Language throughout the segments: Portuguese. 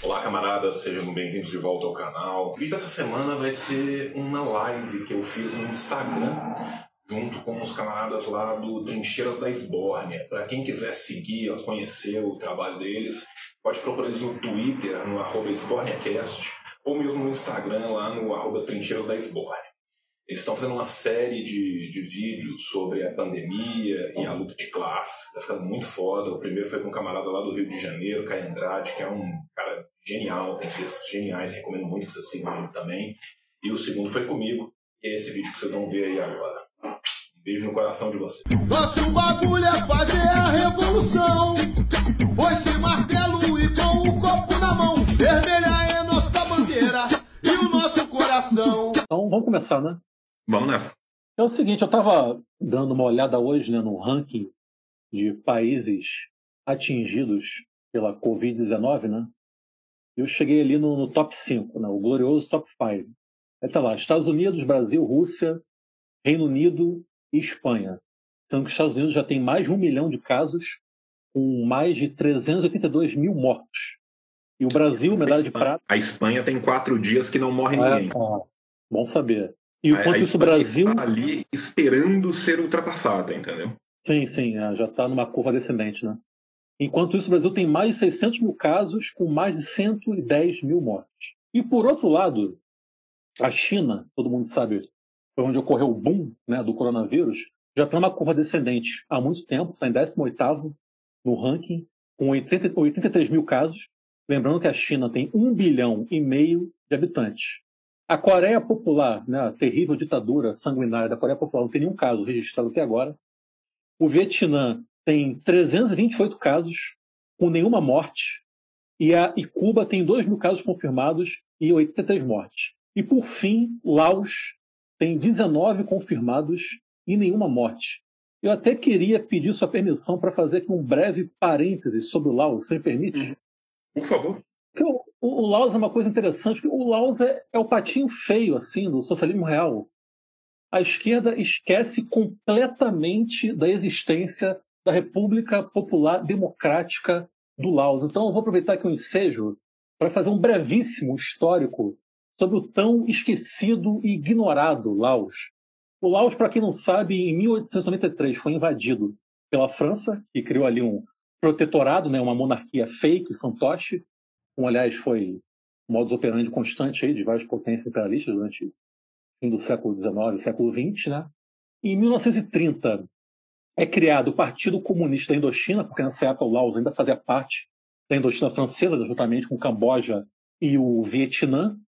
Olá, camaradas, sejam bem-vindos de volta ao canal. O vídeo dessa semana vai ser uma live que eu fiz no Instagram, junto com os camaradas lá do Trincheiras da Esbórnia. Para quem quiser seguir, conhecer o trabalho deles, pode procurar eles no Twitter, no arroba EsbórniaCast, ou mesmo no Instagram, lá no arroba Trincheiras da Esbórnia. Eles estão fazendo uma série de, de vídeos sobre a pandemia e a luta de classes. Tá ficando muito foda. O primeiro foi com um camarada lá do Rio de Janeiro, Caio Andrade, que é um cara genial, tem textos geniais, recomendo muito que vocês sigam ele também. E o segundo foi comigo, e é esse vídeo que vocês vão ver aí agora. Um beijo no coração de vocês. Nosso bagulho é fazer a revolução. Foice, martelo e com o copo na mão. Vermelha é nossa bandeira e o nosso coração. Então vamos começar, né? Vamos nessa. É o seguinte, eu estava dando uma olhada hoje né, no ranking de países atingidos pela Covid-19, né? Eu cheguei ali no, no top 5, né, o glorioso top 5. Aí tá lá, Estados Unidos, Brasil, Rússia, Reino Unido e Espanha. Sendo que os Estados Unidos já tem mais de um milhão de casos, com mais de 382 mil mortos. E o Brasil, medalha de prata. A Espanha tem quatro dias que não morre Ah, ninguém. tá. Bom saber. E A- enquanto a isso, o Espanha Brasil. Tá ali esperando ser ultrapassada, entendeu? Sim, sim, é, já está numa curva descendente, né? Enquanto isso, o Brasil tem mais de 600 mil casos, com mais de 110 mil mortes. E por outro lado, a China, todo mundo sabe, foi onde ocorreu o boom né, do coronavírus, já está numa curva descendente há muito tempo, está em 18º no ranking, com 80, 83 mil casos. Lembrando que a China tem 1 bilhão e meio de habitantes. A Coreia Popular, né, a terrível ditadura sanguinária da Coreia Popular, não tem nenhum caso registrado até agora. O Vietnã tem 328 casos, com nenhuma morte. E, a, e Cuba tem 2 mil casos confirmados e 83 mortes. E por fim, Laos tem 19 confirmados e nenhuma morte. Eu até queria pedir sua permissão para fazer aqui um breve parêntese sobre o Laos, você me permite? Por favor. O, o, Laos é uma coisa interessante, porque o Laos é, é o patinho feio, assim, do socialismo real. A esquerda esquece completamente da existência da República Popular Democrática do Laos. Então eu vou aproveitar aqui o ensejo para fazer um brevíssimo histórico sobre o tão esquecido e ignorado Laos. O Laos, para quem não sabe, em 1893 foi invadido pela França, que criou ali um protetorado, né, uma monarquia fake, fantoche, como aliás foi modus operandi constante aí de várias potências imperialistas durante o fim do século XIX, século XX, né? Em 1930 é criado o Partido Comunista da Indochina, porque nessa época o Laos ainda fazia parte da Indochina francesa, juntamente com o Camboja e o Vietnã.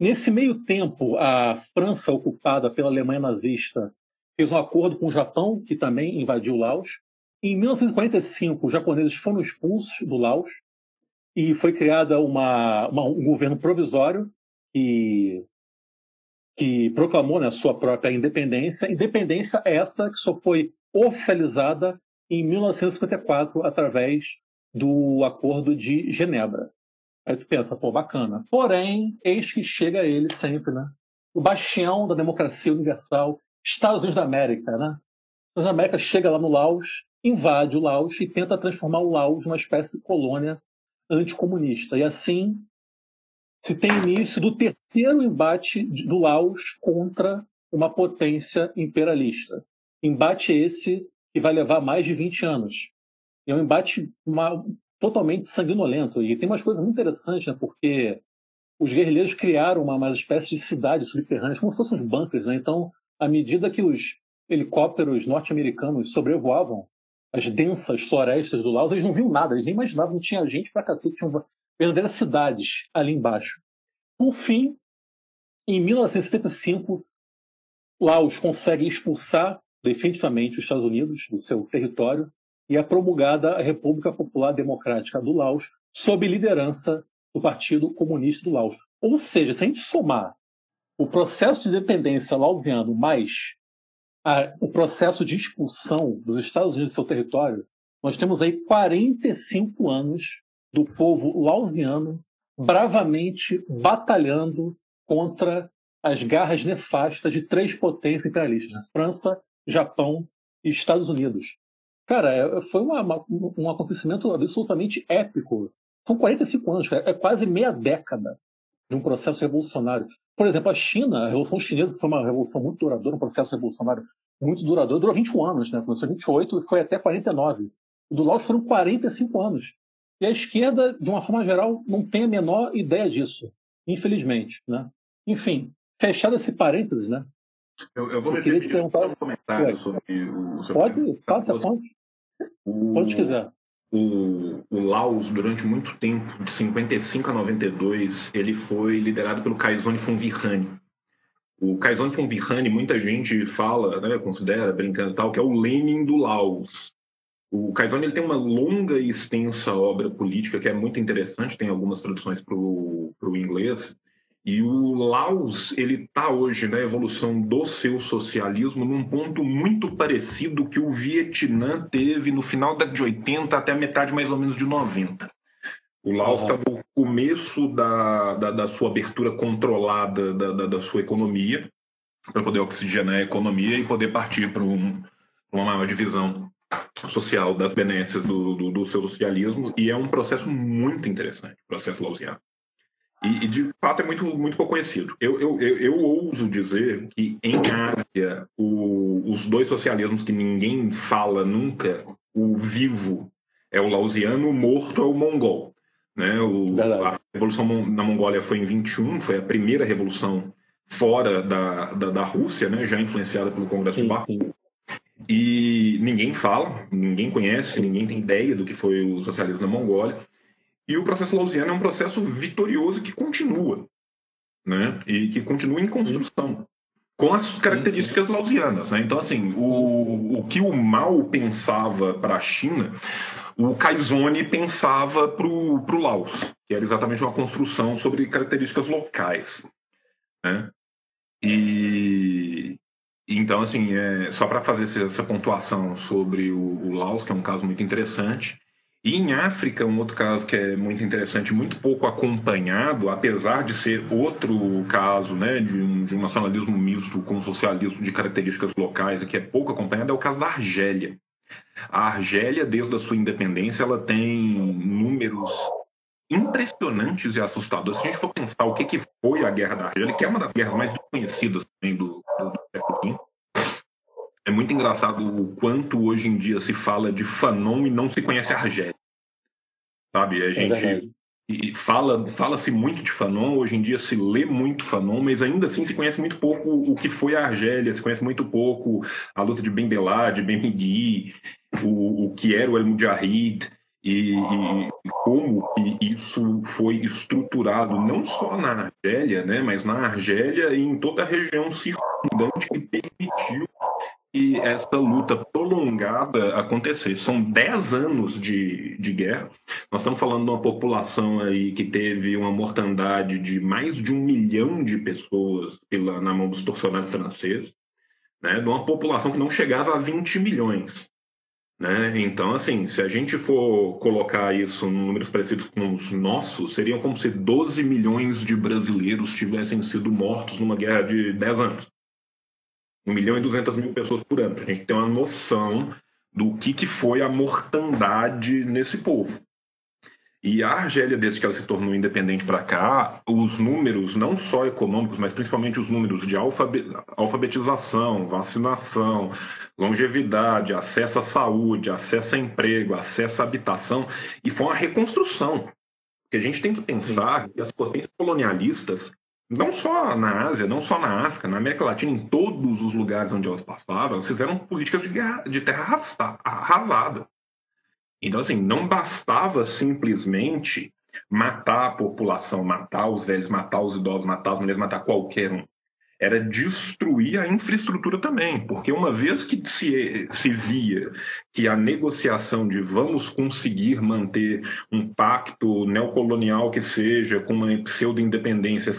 Nesse meio tempo, a França, ocupada pela Alemanha nazista, fez um acordo com o Japão, que também invadiu o Laos. Em 1945, os japoneses foram expulsos do Laos e foi criada uma, uma- um governo provisório que, que proclamou né, sua própria independência. Independência essa que só foi oficializada em 1954 através do Acordo de Genebra. Aí tu pensa, pô, bacana. Porém, eis que chega ele sempre, né? O bastião da democracia universal, Estados Unidos da América, né? Os Estados Unidos da América chega lá no Laos, invade o Laos e tenta transformar o Laos numa espécie de colônia anticomunista. E assim se tem início do terceiro embate do Laos contra uma potência imperialista. Embate esse que vai levar mais de 20 anos. É um embate uma- totalmente sanguinolento. E tem umas coisas muito interessantes, né? porque os guerrilheiros criaram uma, uma espécie de cidades subterrâneas, como se fossem uns bunkers. Né? Então, à medida que os helicópteros norte-americanos sobrevoavam as densas florestas do Laos, eles não viam nada, eles nem imaginavam, não tinha gente pra cacete, tinham verdadeiras cidades ali embaixo. Por fim, em 1975, Laos consegue expulsar definitivamente os Estados Unidos do seu território e é promulgada a República Popular Democrática do Laos sob liderança do Partido Comunista do Laos. Ou seja, se a gente somar o processo de independência lausiano mais a- o processo de expulsão dos Estados Unidos do seu território, nós temos aí 45 anos do povo lausiano bravamente batalhando contra as garras nefastas de três potências imperialistas? França, Japão e Estados Unidos. Cara, é- foi uma- uma- um acontecimento absolutamente épico São 45 anos, é quase meia década de um processo revolucionário. Por exemplo, a China, a Revolução Chinesa, que foi uma revolução muito duradoura, um processo revolucionário muito duradouro, durou 21 anos, né? Começou em 28 e foi até 49. O do Laos foram 45 anos. E a esquerda, de uma forma geral, não tem a menor ideia disso, infelizmente. Né? Enfim, fechado esse parênteses, né? Eu, eu vou eu me permitir um comentário sobre o seu Pode, passa, pode. O, Quando quiser. O, o Laos, durante muito tempo, de 55 a 92, ele foi liderado pelo Kaizone Fonvirani. O Kaizone Fonvirani, muita gente fala, né, considera, brincando tal, que é o Lenin do Laos. O Caivano ele tem uma longa e extensa obra política que é muito interessante, tem algumas traduções para o inglês. E o Laos ele está hoje na evolução do seu socialismo num ponto muito parecido que o Vietnã teve no final da década de 80 até a metade mais ou menos de 90. O Laos está uhum. no começo da, da, da, sua abertura controlada da, da, da sua economia, para poder oxigenar a economia e poder partir para um, uma maior divisão social das benécias do, do, do, seu socialismo e é um processo muito interessante, o processo lausiano. E, e, de fato é muito, muito pouco conhecido. Eu, eu, eu, eu ouso dizer que em Ásia, o, os dois socialismos que ninguém fala nunca, o vivo é o lausiano, o morto é o mongol. Né? O, a revolução na Mongólia foi em 21, foi a primeira revolução fora da, da, da Rússia, né? já influenciada pelo Congresso sim, de Baku. E ninguém fala, ninguém conhece, ninguém tem ideia do que foi o socialismo na Mongólia. E o processo lausiano é um processo vitorioso que continua, né? E que continua em construção. Sim. Com as características sim, sim. lausianas. Né? Então, assim, o, o que o Mao pensava para a China, o Kaizone pensava para o Laos, que era exatamente uma construção sobre características locais. Né? E, então, assim, é, só para fazer essa pontuação sobre o, o, Laos, que é um caso muito interessante. E em África, um outro caso que é muito interessante, muito pouco acompanhado, apesar de ser outro caso né, de, um, de um nacionalismo misto com socialismo de características locais e que é pouco acompanhado, é o caso da Argélia. A Argélia, desde a sua independência, ela tem números impressionantes e assustadores. Se a gente for pensar o que, que foi a Guerra da Argélia, que é uma das guerras mais desconhecidas também do, é muito engraçado o quanto hoje em dia se fala de Fanon e não se conhece a Argélia. Sabe? A é gente e fala fala-se muito de Fanon, hoje em dia se lê muito Fanon, mas ainda assim se conhece muito pouco o que foi a Argélia, se conhece muito pouco a luta de Ben Bella, de Ben Migui, o, o que era o El Mujahid, e, e, como isso foi estruturado não só na Argélia, né, mas na Argélia e em toda a região circundante que permitiu que essa luta prolongada acontecesse. São 10 anos de, de guerra. Nós estamos falando de uma população aí que teve uma mortandade de mais de um milhão de pessoas pela, na mão dos torcionários franceses, né, de uma população que não chegava a 20 milhões. Né? Então, assim, se a gente for colocar isso em números parecidos com os nossos, seriam como se 12 milhões de brasileiros tivessem sido mortos numa guerra de 10 anos. 1 milhão e 200 mil pessoas por ano, para a gente ter uma noção do que, que foi a mortandade nesse povo. E a Argélia, desde que ela se tornou independente para cá, os números, não só econômicos, mas principalmente os números de alfabetização, vacinação, longevidade, acesso à saúde, acesso a emprego, acesso à habitação, e foi uma reconstrução. Porque a gente tem que pensar Sim. que as potências colonialistas, não só na Ásia, não só na África, na América Latina, em todos os lugares onde elas passaram, elas fizeram políticas de, guerra, de terra arrasada. Então, assim, não bastava simplesmente matar a população, matar os velhos, matar os idosos, matar as mulheres, matar qualquer um. Era destruir a infraestrutura também, porque uma vez que se, se via que a negociação de vamos conseguir manter um pacto neocolonial que seja, com uma pseudo-independência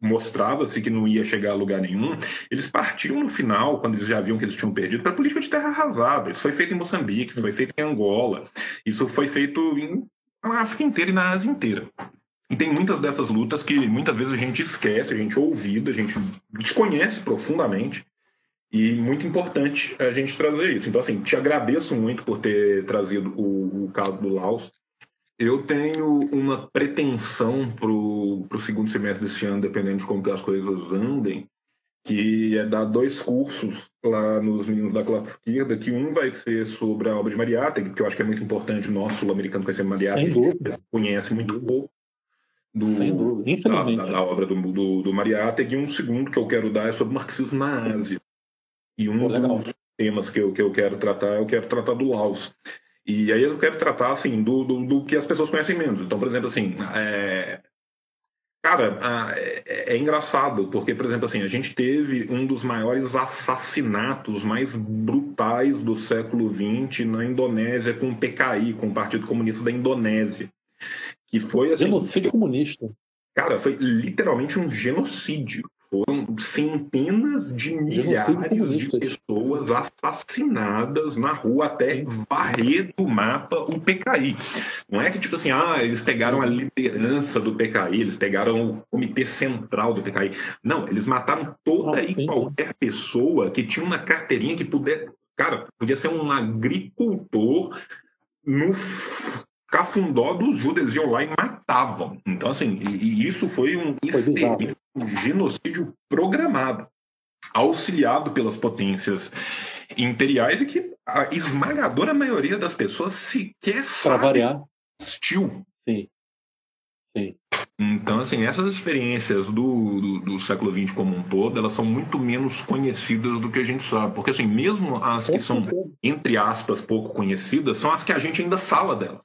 mostrava-se que não ia chegar a lugar nenhum, eles partiam no final, quando eles já viam que eles tinham perdido, para a política de terra arrasada. Isso foi feito em Moçambique, isso foi feito em Angola, isso foi feito em, na África inteira e na Ásia inteira. E tem muitas dessas lutas que muitas vezes a gente esquece, a gente ouvida, a gente desconhece profundamente. E muito importante a gente trazer isso. Então, assim, te agradeço muito por ter trazido o, o caso do Laos. Eu tenho uma pretensão para o segundo semestre desse ano, dependendo de como que as coisas andem, que é dar dois cursos lá nos meninos da classe esquerda, que um vai ser sobre a obra de Mariátegui, que eu acho que é muito importante, o nosso sul-americano conhecer Mariátegui, que conhece muito pouco do, Sem dúvida, infelizmente. Da, da, da obra do, do, do Mariátegui, e um segundo que eu quero dar é sobre marxismo na Ásia. E um Pô, dos temas que eu, que eu quero tratar, eu quero tratar do Laos. E aí eu quero tratar, assim, do, do, do que as pessoas conhecem menos. Então, por exemplo, assim, é, Cara, é, é, engraçado, porque, por exemplo, assim, a gente teve um dos maiores assassinatos mais brutais do século XX na Indonésia com o PKI, com o Partido Comunista da Indonésia. Que foi assim. Genocídio comunista. Cara, foi literalmente um genocídio. Foram centenas de milhares de pessoas assassinadas na rua até varrer do mapa o PKI. Não é que, tipo assim, ah, eles pegaram a liderança do PKI, eles pegaram o comitê central do PKI. Não, eles mataram toda ah, e qualquer sim. pessoa que tinha uma carteirinha que pudesse. Cara, podia ser um agricultor no cafundó dos judeus, eles iam lá e matavam. Então, assim, e, e isso foi um, foi um genocídio programado, auxiliado pelas potências imperiais e que a esmagadora maioria das pessoas sequer sabe variar. existiu. Sim. Sim. Então, assim, essas experiências do, do, do, século XX como um todo, elas são muito menos conhecidas do que a gente sabe. Porque, assim, mesmo as que são, entre aspas, pouco conhecidas, são as que a gente ainda fala delas.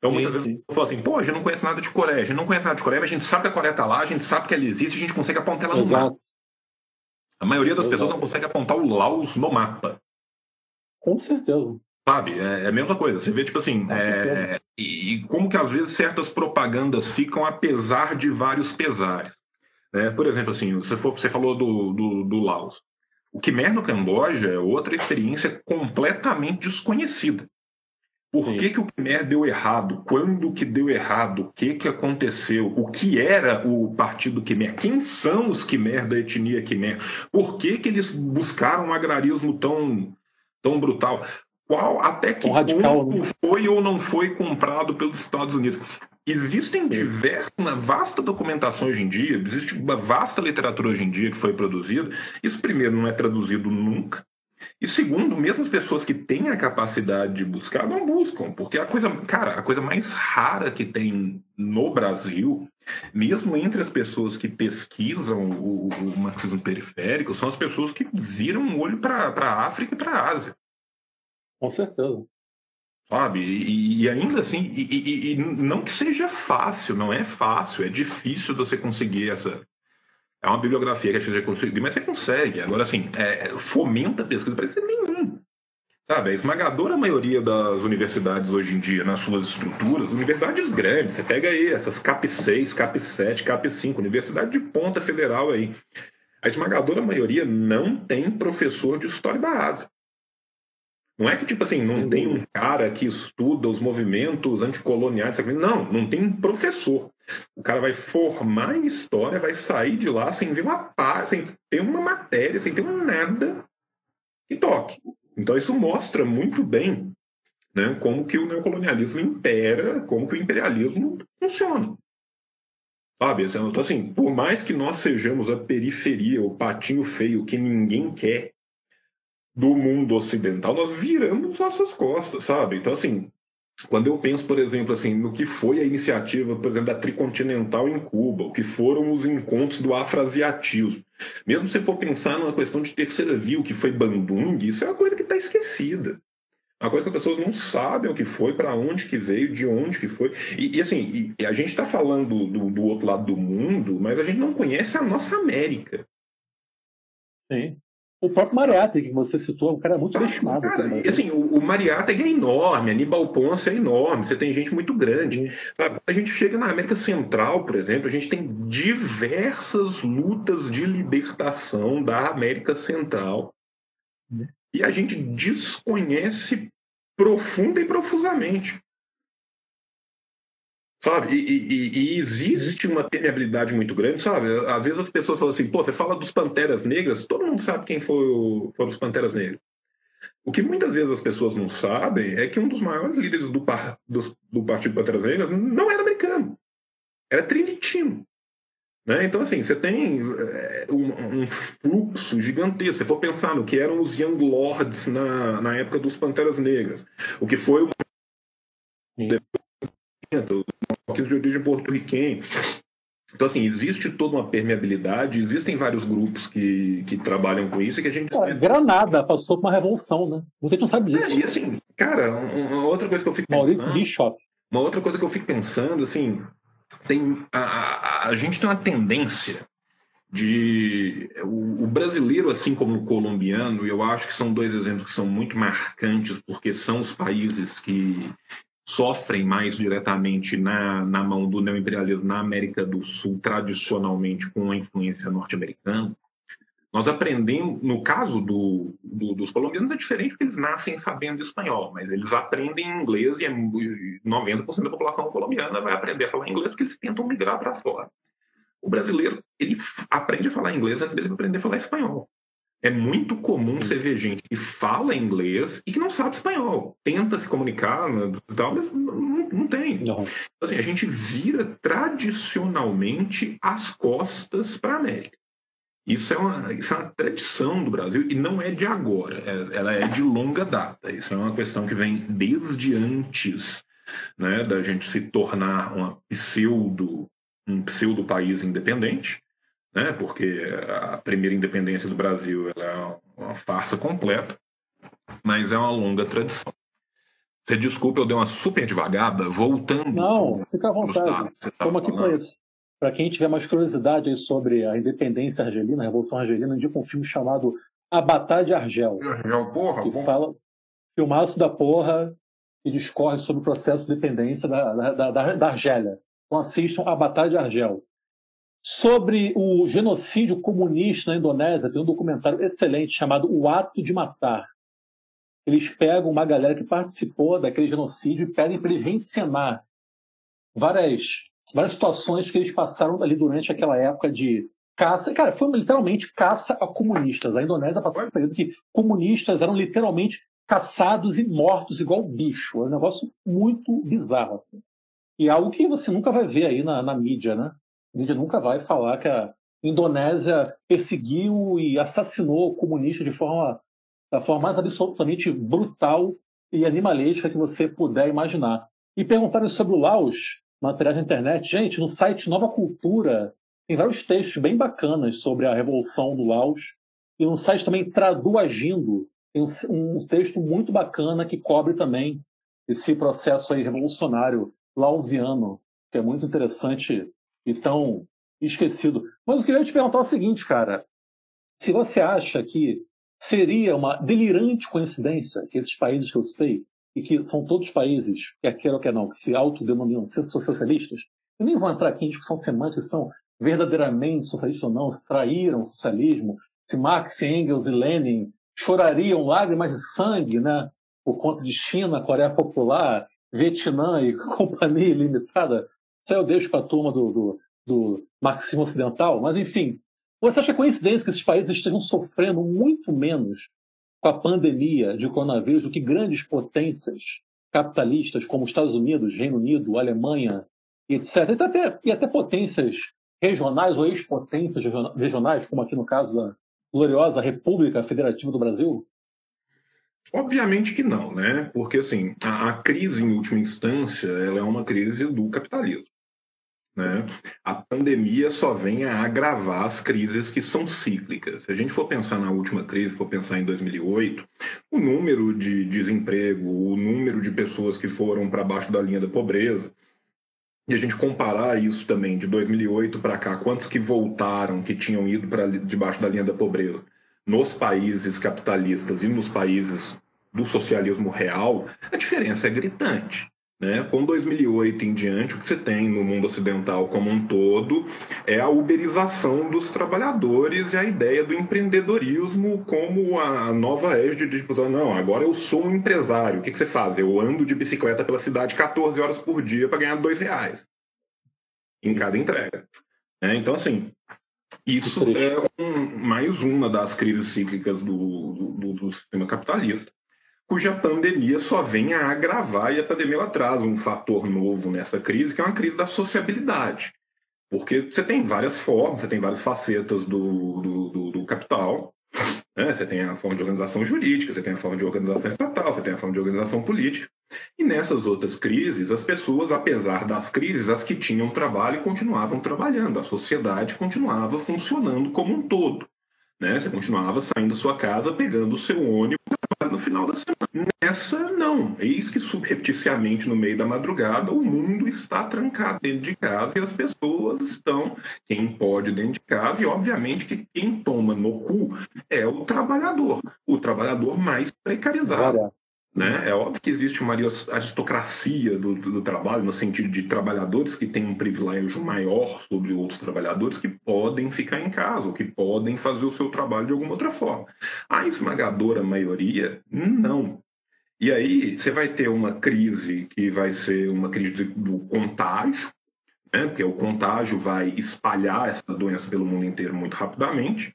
Então, muitas sim. vezes eu falo assim, pô, a gente não conhece nada de Coreia, a gente não conhece nada de Coreia, mas a gente sabe que a Coreia está lá, a gente sabe que ela existe, a gente consegue apontar ela no Exato. mapa. A maioria das Exato. pessoas não consegue apontar o Laos no mapa. Com certeza. Sabe? É, é a mesma coisa. Você vê, tipo assim, é, e, e, como que às vezes certas propagandas ficam apesar de vários pesares. É, por exemplo, assim, você, for, você falou do, do, do Laos. O Khmer no Camboja é outra experiência completamente desconhecida. Por que, que o Khmer deu errado? Quando que deu errado? O que, que aconteceu? O que era o Partido Khmer? Quem são os Khmer da etnia Khmer? Por que, que eles buscaram um agrarismo tão, tão brutal? Qual, até que radical, ponto né? foi ou não foi comprado pelos Estados Unidos? Existem diversas, uma vasta documentação hoje em dia, existe uma vasta literatura hoje em dia que foi produzida. Isso, primeiro, não é traduzido nunca. E segundo, mesmo as pessoas que têm a capacidade de buscar, não buscam, porque a coisa, cara, a coisa mais rara que tem no Brasil, mesmo entre as pessoas que pesquisam o, o marxismo periférico, são as pessoas que viram o olho para a África e para a Ásia. Com certeza. Sabe? E, e ainda assim, e, e, e, não que seja fácil, não é fácil, é difícil você conseguir essa, é uma bibliografia que a gente conseguir, mas você consegue. Agora, assim, é, fomenta a pesquisa para ser nenhum. Sabe, a esmagadora maioria das universidades hoje em dia, nas suas estruturas, universidades grandes, você pega aí essas CAP 6, CAP 7, CAP 5, universidade de ponta federal aí. A esmagadora maioria não tem professor de história da Ásia. Não é que, tipo assim, não tem um cara que estuda os movimentos anticoloniais. Não, não tem um professor. O cara vai formar em história, vai sair de lá sem ver uma sem ter uma matéria, sem ter um nada que toque. Então isso mostra muito bem né, como que o neocolonialismo impera, como que o imperialismo funciona. Sabe? Então, assim, por mais que nós sejamos a periferia, o patinho feio que ninguém quer, do mundo ocidental, nós viramos nossas costas, sabe? Então, assim, quando eu penso, por exemplo, assim, no que foi a iniciativa, por exemplo, da Tricontinental em Cuba, o que foram os encontros do afroasiatismo, mesmo se for pensar numa questão de terceira via, o que foi Bandung, isso é uma coisa que está esquecida. É uma coisa que as pessoas não sabem o que foi, para onde que veio, de onde que foi. E, e assim, e a gente está falando do, do outro lado do mundo, mas a gente não conhece a nossa América. Sim. O próprio Mariátegui, que você citou, é um cara muito ah, estimado. Cara, também. assim, o, o Mariátegui é enorme, Aníbal Ponce é enorme, você tem gente muito grande. Sabe? A gente chega na América Central, por exemplo, a gente tem diversas lutas de libertação da América Central. E a gente desconhece profunda e profusamente. Sabe? E, e, e, existe uma permeabilidade muito grande, sabe? Às vezes as pessoas falam assim, pô, você fala dos Panteras Negras, todo mundo sabe quem foi o, foram os Panteras Negras. O que muitas vezes as pessoas não sabem é que um dos maiores líderes do, par, do, do Partido Panteras Negras não era americano, era trinitino. Né? Então, assim, você tem é, um, um, fluxo gigantesco. Se for pensar no que eram os Young Lords na, na época dos Panteras Negras, o que foi o os de origem porto-riquenha. Então, assim, existe toda uma permeabilidade, existem vários grupos que, que trabalham com isso e que a gente. É, Granada passou por uma revolução, né? Você não sabe disso. É, e assim, cara, uma outra coisa que eu fico Maurício pensando. Bishop. Uma outra coisa que eu fico pensando, assim, tem a, a, a gente tem uma tendência de o, o, brasileiro assim como o colombiano eu acho que são dois exemplos que são muito marcantes porque são os países que sofrem mais diretamente na, na mão do neoimperialismo na América do Sul, tradicionalmente com a influência norte-americana. Nós aprendemos, no caso do, do, dos colombianos é diferente porque eles nascem sabendo espanhol, mas eles aprendem inglês e 90% é da população colombiana vai aprender a falar inglês porque eles tentam migrar para fora. O brasileiro, ele aprende a falar inglês antes dele aprender a falar espanhol. É muito comum você ver gente que fala inglês e que não sabe espanhol. Tenta se comunicar né, tal, mas não, não tem. Não. Então, assim, a gente vira tradicionalmente as costas para a América. Isso é, uma, isso é uma tradição do Brasil e não é de agora, é, ela é de longa data. Isso é uma questão que vem desde antes né, da gente se tornar uma pseudo, um pseudo país independente né? porque a primeira independência do Brasil é uma farsa completa, mas é uma longa tradição. Você desculpa, eu dei uma super devagada, voltando. Não, fica à vontade. Estamos aqui para isso. Para quem tiver mais curiosidade sobre a independência argelina, a Revolução Argelina, indica um filme chamado A Batalha de Argel. Argel, porra, que fala filmaço da porra e discorre sobre o processo de independência da, da, da, da Argélia. Então assistam A Batalha de Argel. Sobre o genocídio comunista na Indonésia, tem um documentário excelente chamado O Ato de Matar. Eles pegam uma galera que participou daquele genocídio e pedem para eles reencenar várias, várias situações que eles passaram ali durante aquela época de caça. Cara, foi literalmente caça a comunistas. A Indonésia passou um período que comunistas eram literalmente caçados e mortos igual bicho. É um negócio muito bizarro. Assim. E é algo que você nunca vai ver aí na, na mídia, né? A mídia nunca vai falar que a Indonésia perseguiu e assassinou comunistas de forma da forma mais absolutamente brutal e animalesca que você puder imaginar. E perguntaram sobre o Laos, materiais na internet. Gente, no site Nova Cultura tem vários textos bem bacanas sobre a revolução do Laos. E no site também Tradu Agindo tem um texto muito bacana que cobre também esse processo aí revolucionário lausiano, que é muito interessante e tão esquecido. Mas eu queria te perguntar o seguinte, cara. Se você acha que seria uma delirante coincidência que esses países que eu citei, e que são todos países, quer queira ou quer não, que se autodenominam socialistas, eu nem vou entrar aqui em discussão semântica se são verdadeiramente socialistas ou não, se traíram o socialismo, se Marx, Engels e Lenin chorariam lágrimas de sangue, né, por conta de China, Coreia Popular, Vietnã e Companhia Limitada isso aí eu deixo para a turma do, do, do marxismo ocidental, mas enfim. Você acha coincidência que esses países estejam sofrendo muito menos com a pandemia de coronavírus do que grandes potências capitalistas como Estados Unidos, Reino Unido, Alemanha, etc. E até, e até potências regionais ou ex-potências regionais, como aqui no caso da gloriosa República Federativa do Brasil? Obviamente que não, né? Porque assim, a, a, crise em última instância, ela é uma crise do capitalismo. Né? A pandemia só vem a agravar as crises que são cíclicas. Se a gente for pensar na última crise, for pensar em 2008, o número de desemprego, o número de pessoas que foram para baixo da linha da pobreza, e a gente comparar isso também de 2008 para cá, quantos que voltaram, que tinham ido para debaixo da linha da pobreza, nos países capitalistas e nos países do socialismo real, a diferença é gritante. Né? Com 2008 em diante, o que você tem no mundo ocidental como um todo é a uberização dos trabalhadores e a ideia do empreendedorismo como a nova égide de tipo, não, agora eu sou um empresário. O que, que você faz? Eu ando de bicicleta pela cidade 14 horas por dia para ganhar dois reais em cada entrega. É, então, assim, isso é um, mais uma das crises cíclicas do, do, do sistema capitalista. cuja pandemia só vem a agravar e a pandemia ela traz um fator novo nessa crise, que é uma crise da sociabilidade. Porque você tem várias formas, você tem várias facetas do, do, do, do capital, né? Você tem a forma de organização jurídica, você tem a forma de organização estatal, você tem a forma de organização política. E nessas outras crises, as pessoas, apesar das crises, as que tinham trabalho continuavam trabalhando, a sociedade continuava funcionando como um todo. Né? Você continuava saindo da sua casa, pegando o seu ônibus no final da semana. Nessa, não. Eis que subrepticiamente, no meio da madrugada, o mundo está trancado dentro de casa e as pessoas estão, quem pode dentro de casa, e obviamente que quem toma no cu é o trabalhador, o trabalhador mais precarizado. Né? É óbvio que existe uma aristocracia do, do, trabalho, no sentido de trabalhadores que têm um privilégio maior sobre outros trabalhadores que podem ficar em casa, ou que podem fazer o seu trabalho de alguma outra forma. A esmagadora maioria, não. E aí você vai ter uma crise que vai ser uma crise do contágio, né? porque o contágio vai espalhar essa doença pelo mundo inteiro muito rapidamente.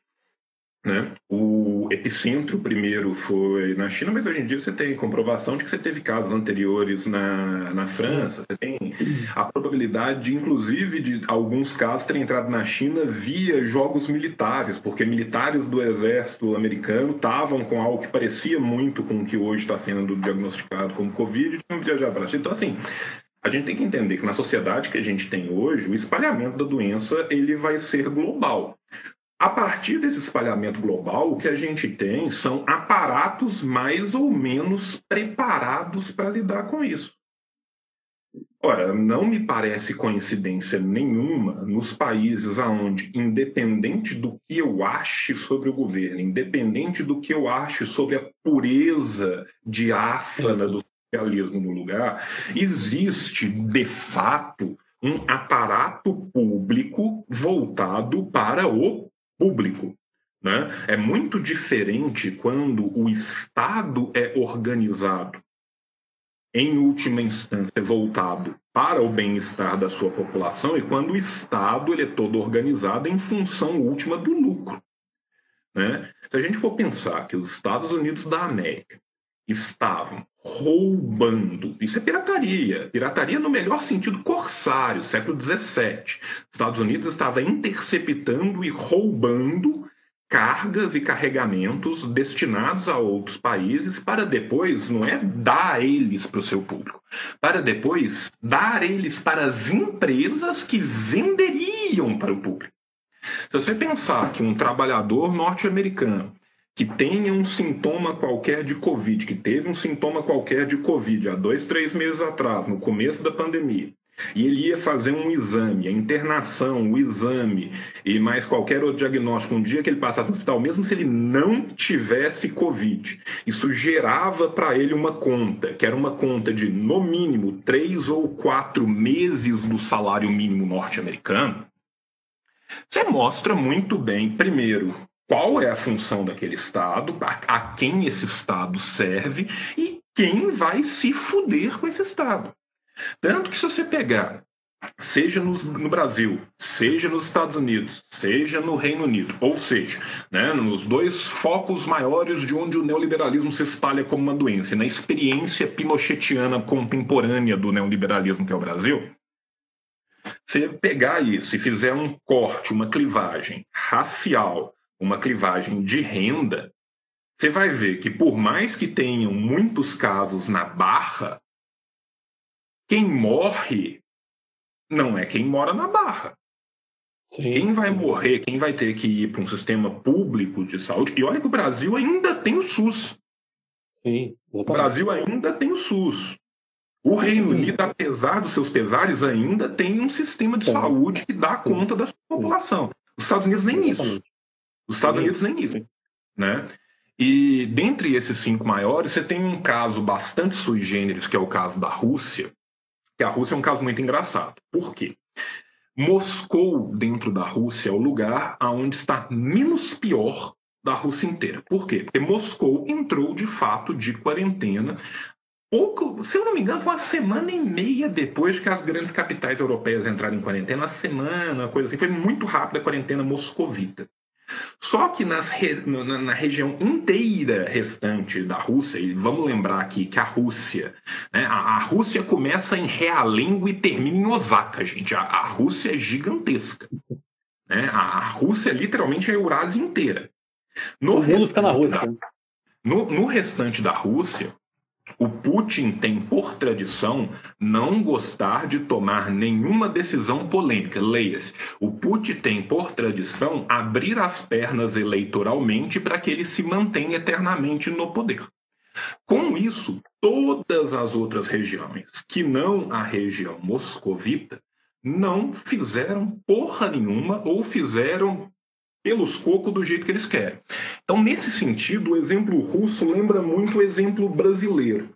Né? O epicentro primeiro foi na China, mas hoje em dia você tem comprovação de que você teve casos anteriores na, na França, você tem a probabilidade, inclusive, de alguns casos terem entrado na China via jogos militares, porque militares do exército americano estavam com algo que parecia muito com o que hoje está sendo diagnosticado como Covid e tinham viajado para a China. Então, assim, a gente tem que entender que na sociedade que a gente tem hoje, o espalhamento da doença ele vai ser global. A partir desse espalhamento global, o que a gente tem são aparatos mais ou menos preparados para lidar com isso. Ora, não me parece coincidência nenhuma nos países aonde, independente do que eu ache sobre o governo, independente do que eu ache sobre a pureza diáfana do socialismo no lugar, existe, de fato, um aparato público voltado para o público. Né? É muito diferente quando o Estado é organizado, em última instância, voltado para o bem-estar da sua população, e quando o Estado ele é todo organizado em função última do lucro. Né? Se a gente for pensar que os Estados Unidos da América estavam roubando. Isso é pirataria. Pirataria no melhor sentido corsário, século XVII. Estados Unidos estava interceptando e roubando cargas e carregamentos destinados a outros países para depois, não é dar eles para o seu público, para depois dar eles para as empresas que venderiam para o público. Se você pensar que um trabalhador norte-americano que tenha um sintoma qualquer de Covid, que teve um sintoma qualquer de Covid há dois, três meses atrás, no começo da pandemia, e ele ia fazer um exame, a internação, o exame e mais qualquer outro diagnóstico, um dia que ele passasse no hospital, mesmo se ele não tivesse Covid, isso gerava para ele uma conta, que era uma conta de, no mínimo, três ou quatro meses do salário mínimo norte-americano. Você mostra muito bem, primeiro, qual é a função daquele Estado, a, a quem esse Estado serve e quem vai se fuder com esse Estado. Tanto que se você pegar, seja no, no, Brasil, seja nos Estados Unidos, seja no Reino Unido, ou seja, né, nos dois focos maiores de onde o neoliberalismo se espalha como uma doença, na experiência pinochetiana contemporânea do neoliberalismo que é o Brasil, você pegar isso e fizer um corte, uma clivagem racial, uma clivagem de renda, você vai ver que por mais que tenham muitos casos na barra, quem morre não é quem mora na barra. Sim. Quem vai morrer, quem vai ter que ir para um sistema público de saúde, e olha que o Brasil ainda tem o SUS. Sim, o Brasil ainda tem o SUS. O Reino Unido, apesar dos seus pesares, ainda tem um sistema de Sim. saúde que dá Sim. conta da sua população. Os Estados Unidos nem isso. Os Estados Unidos nem isso. Né? E dentre esses cinco maiores, você tem um caso bastante sui generis, que é o caso da Rússia, que a Rússia é um caso muito engraçado. Por quê? Moscou, dentro da Rússia, é o lugar onde está menos pior da Rússia inteira. Por quê? Porque Moscou entrou, de fato, de quarentena pouco, se eu não me engano, foi uma semana e meia depois que as grandes capitais europeias entraram em quarentena, uma semana, uma coisa assim. Foi muito rápida a quarentena moscovita. Só que nas na, região inteira restante da Rússia, e vamos lembrar aqui que a Rússia, né, a, a, Rússia começa em Realengo e termina em Osaka, gente. A, a Rússia é gigantesca. Né? A, a, Rússia literalmente é a Eurásia inteira. No o mundo fica na Rússia. Da, no, no restante da Rússia, o Putin tem por tradição não gostar de tomar nenhuma decisão polêmica. Leia-se. O Putin tem por tradição abrir as pernas eleitoralmente para que ele se mantenha eternamente no poder. Com isso, todas as outras regiões, que não a região moscovita, não fizeram porra nenhuma ou fizeram pelos cocos do jeito que eles querem. Então, nesse sentido, o exemplo russo lembra muito o exemplo brasileiro.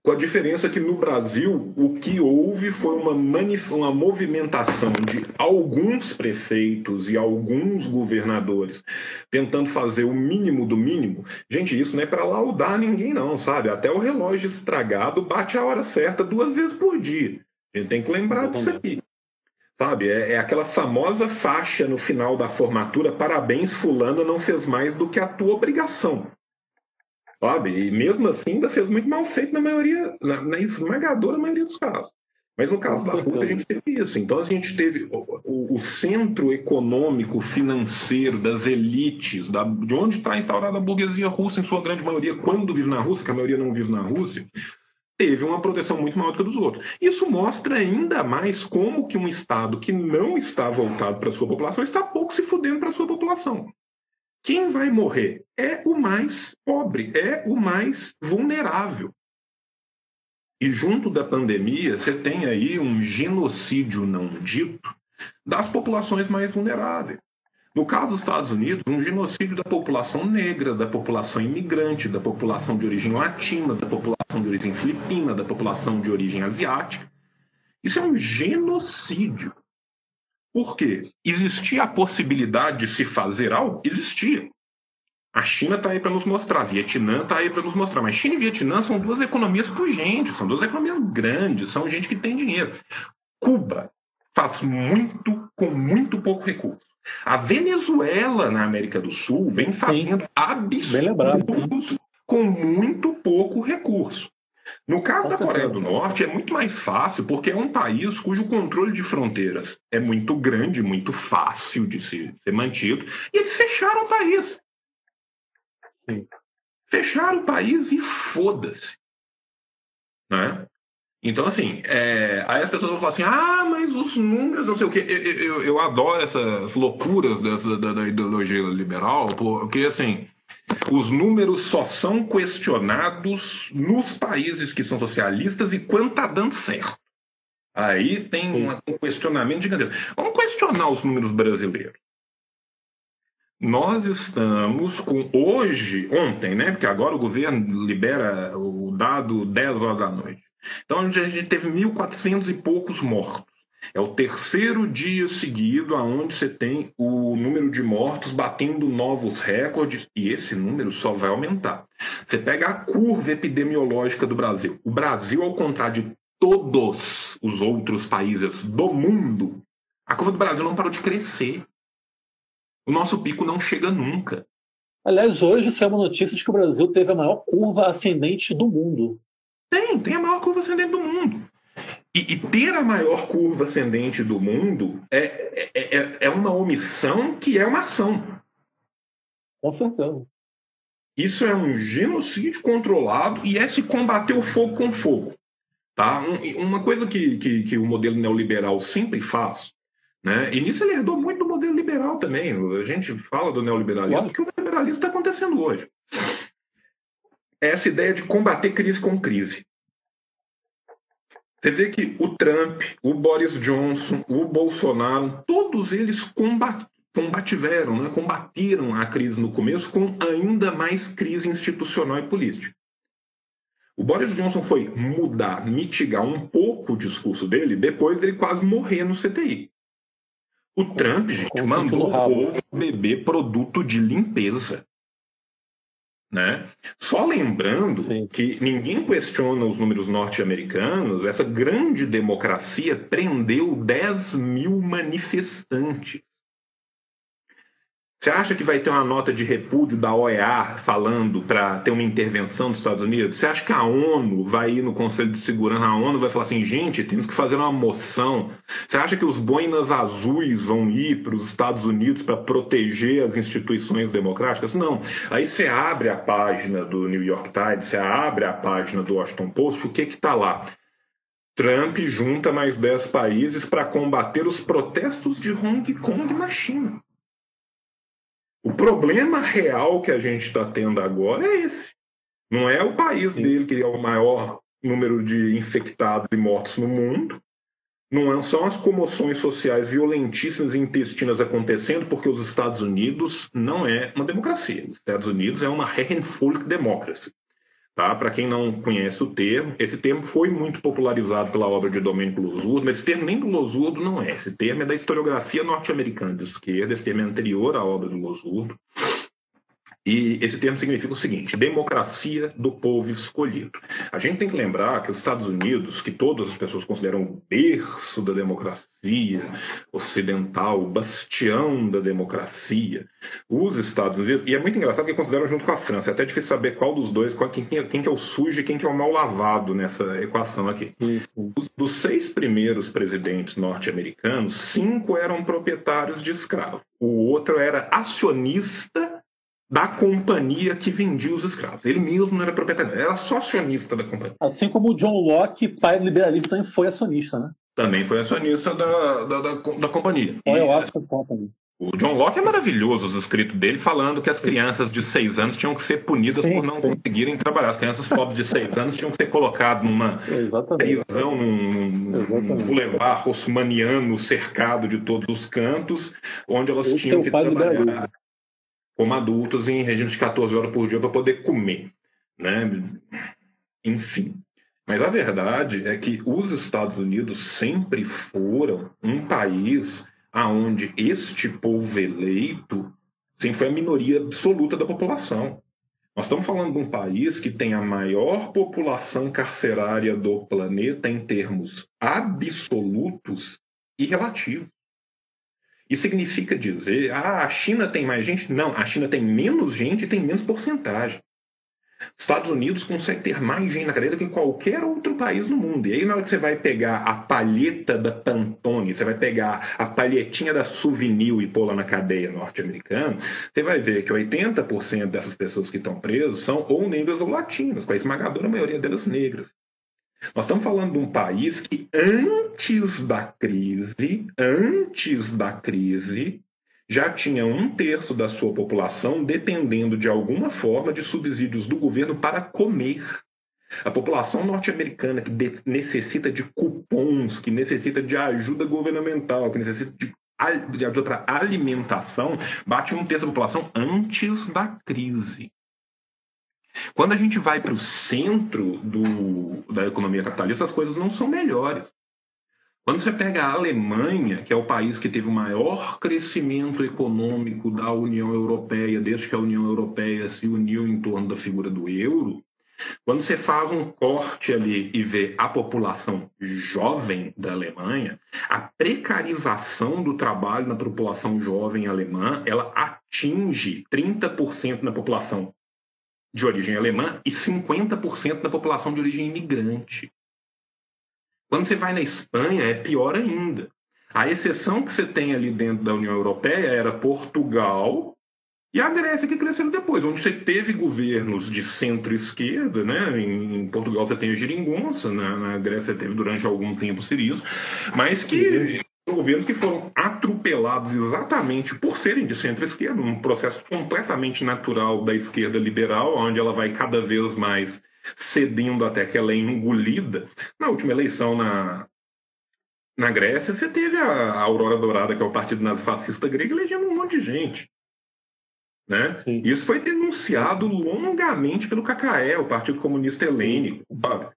Com a diferença que no Brasil o que houve foi uma, uma movimentação de alguns prefeitos e alguns governadores tentando fazer o mínimo do mínimo. Gente, isso não é para laudar ninguém, não, sabe? Até o relógio estragado bate a hora certa duas vezes por dia. A gente tem que lembrar disso aqui. Sabe, é, é, aquela famosa faixa no final da formatura: parabéns, Fulano não fez mais do que a tua obrigação. Sabe? E mesmo assim ainda fez muito mal feito na maioria, na, na esmagadora maioria dos casos. Mas no caso da Rússia a gente teve isso. Então a gente teve o, o, o centro econômico, financeiro das elites, da, de onde está instaurada a burguesia russa, em sua grande maioria, quando vive na Rússia, que a maioria não vive na Rússia, teve uma proteção muito maior do que a dos outros. Isso mostra ainda mais como que um Estado que não está voltado para a sua população está pouco se fudendo para a sua população. Quem vai morrer é o mais pobre, é o mais vulnerável. E junto da pandemia, você tem aí um genocídio não dito das populações mais vulneráveis. No caso dos Estados Unidos, um genocídio da população negra, da população imigrante, da população de origem latina, da população de origem filipina, da população de origem asiática. Isso é um genocídio. Por quê? Existia a possibilidade de se fazer algo? Existia. A China está aí para nos mostrar, Vietnã está aí para nos mostrar. Mas China e Vietnã são duas economias pujentes, são duas economias grandes, são gente que tem dinheiro. Cuba faz muito com muito pouco recurso. A Venezuela, na América do Sul, vem fazendo sim. absurdos lembrado, com muito pouco recurso. No caso com da Coreia do Norte, é muito mais fácil, porque é um país cujo controle de fronteiras é muito grande, muito fácil de ser, ser mantido, e eles fecharam o país. Sim. Fecharam o país e foda-se. Né? Então, assim, é... aí as pessoas vão falar assim: ah, mas os números, não sei o quê. Eu, eu, eu adoro essas loucuras dessa, da, da, ideologia liberal, porque, assim, os números só são questionados nos países que são socialistas e quando tá dando certo. Aí tem um, um questionamento gigantesco. Vamos questionar os números brasileiros. Nós estamos com hoje, ontem, né? Porque agora o governo libera o dado 10 horas da noite. Então a gente teve 1.400 e poucos mortos. É o terceiro dia seguido aonde você tem o número de mortos batendo novos recordes e esse número só vai aumentar. Você pega a curva epidemiológica do Brasil. O Brasil, ao contrário de todos os outros países do mundo, a curva do Brasil não parou de crescer. O nosso pico não chega nunca. Aliás, hoje saiu uma notícia de que o Brasil teve a maior curva ascendente do mundo. Tem, tem a maior curva ascendente do mundo. E, e ter a maior curva ascendente do mundo é, é, é, é uma omissão que é uma ação. Com certeza. Isso é um genocídio controlado e é se combater o fogo com fogo. Tá? Um, uma coisa que, que, que, o modelo neoliberal sempre faz, né? e nisso ele herdou muito do modelo liberal também. A gente fala do neoliberalismo, claro. que o neoliberalismo está acontecendo hoje essa ideia de combater crise com crise. Você vê que o Trump, o Boris Johnson, o Bolsonaro, todos eles combat combativeram, né, combateram a crise no começo com ainda mais crise institucional e política. O Boris Johnson foi mudar, mitigar um pouco o discurso dele depois dele quase morrer no CTI. O Trump, gente, mandou o povo beber produto de limpeza. Né? Só lembrando Sim. que ninguém questiona os números norte-americanos, essa grande democracia prendeu 10 mil manifestantes. Você acha que vai ter uma nota de repúdio da OEA falando para ter uma intervenção dos Estados Unidos? Você acha que a ONU vai ir no Conselho de Segurança, a ONU vai falar assim, gente, temos que fazer uma moção? Você acha que os boinas azuis vão ir para os Estados Unidos para proteger as instituições democráticas? Não. Aí você abre a página do New York Times, você abre a página do Washington Post, o que que está lá? Trump junta mais 10 países para combater os protestos de Hong Kong na China. O problema real que a gente está tendo agora é esse. Não é o país Sim. dele que é o maior número de infectados e mortos no mundo. Não são as comoções sociais violentíssimas e intestinas acontecendo porque os Estados Unidos não é uma democracia. Os Estados Unidos é uma Herrenvolk Democracy. Tá? Para quem não conhece o termo, esse termo foi muito popularizado pela obra de Domênico Losurdo, mas esse termo nem do Losurdo não é. Esse termo é da historiografia norte-americana de esquerda, esse termo é anterior à obra do Losurdo. E esse termo significa o seguinte: democracia do povo escolhido. A gente tem que lembrar que os Estados Unidos, que todas as pessoas consideram o berço da democracia ocidental, o bastião da democracia, os Estados Unidos, e é muito engraçado que consideram junto com a França, é até difícil saber qual dos dois, qual, quem, quem, que é o sujo e quem que é o mal lavado nessa equação aqui. Sim, sim. Os, dos seis primeiros presidentes norte-americanos, cinco eram proprietários de escravos. O outro era acionista da companhia que vendia os escravos. Ele mesmo não era proprietário, era só acionista da companhia. Assim como o John Locke, pai do liberalismo, também foi acionista, né? Também foi acionista da, da, da, da companhia. Royal African Company. O John Locke é maravilhoso, os escritos dele, falando que as crianças de seis anos tinham que ser punidas sim, por não sim. conseguirem trabalhar. As crianças pobres de seis anos tinham que ser colocadas numa prisão, num, num boulevard rossmaniano cercado de todos os cantos, onde elas Esse tinham é que trabalhar como adultos em regime de 14 horas por dia para poder comer, né? Enfim. Mas a verdade é que os Estados Unidos sempre foram um país aonde este povo eleito sempre foi a minoria absoluta da população. Nós estamos falando de um país que tem a maior população carcerária do planeta em termos absolutos e relativos. Isso significa dizer, ah, a China tem mais gente? Não, a China tem menos gente e tem menos porcentagem. Estados Unidos consegue ter mais gente na cadeia do que qualquer outro país no mundo. E aí, na hora que você vai pegar a palheta da Pantone, você vai pegar a palhetinha da Souvenir e pôr lá na cadeia norte-americana, você vai ver que 80% dessas pessoas que estão presas são ou negras ou latinas, com a esmagadora maioria delas negras. Nós estamos falando de um país que antes da crise, antes da crise, já tinha um terço da sua população dependendo de alguma forma de subsídios do governo para comer. A população norte-americana que necessita de cupons, que necessita de ajuda governamental, que necessita de, de ajuda para alimentação, bate um terço da população antes da crise. Quando a gente vai para o centro do, da economia capitalista, as coisas não são melhores. Quando você pega a Alemanha, que é o país que teve o maior crescimento econômico da União Europeia, desde que a União Europeia se uniu em torno da figura do euro, quando você faz um corte ali e vê a população jovem da Alemanha, a precarização do trabalho na população jovem alemã, ela atinge 30% na população de origem alemã e 50% da população de origem imigrante. Quando você vai na Espanha, é pior ainda. A exceção que você tem ali dentro da União Europeia era Portugal e a Grécia que cresceram depois, onde você teve governos de centro-esquerda, né? Em, Portugal você tem a Geringonça, na, na Grécia teve durante algum tempo o Sirius, mas que governos que foram atropelados exatamente por serem de centro-esquerda, um processo completamente natural da esquerda liberal, onde ela vai cada vez mais cedendo até que ela é engolida. Na última eleição na, na Grécia, você teve a, Aurora Dourada, que é o partido nazifascista grego, elegendo um monte de gente. Né? Isso foi denunciado longamente pelo KKE, o Partido Comunista Helênico. Sabe?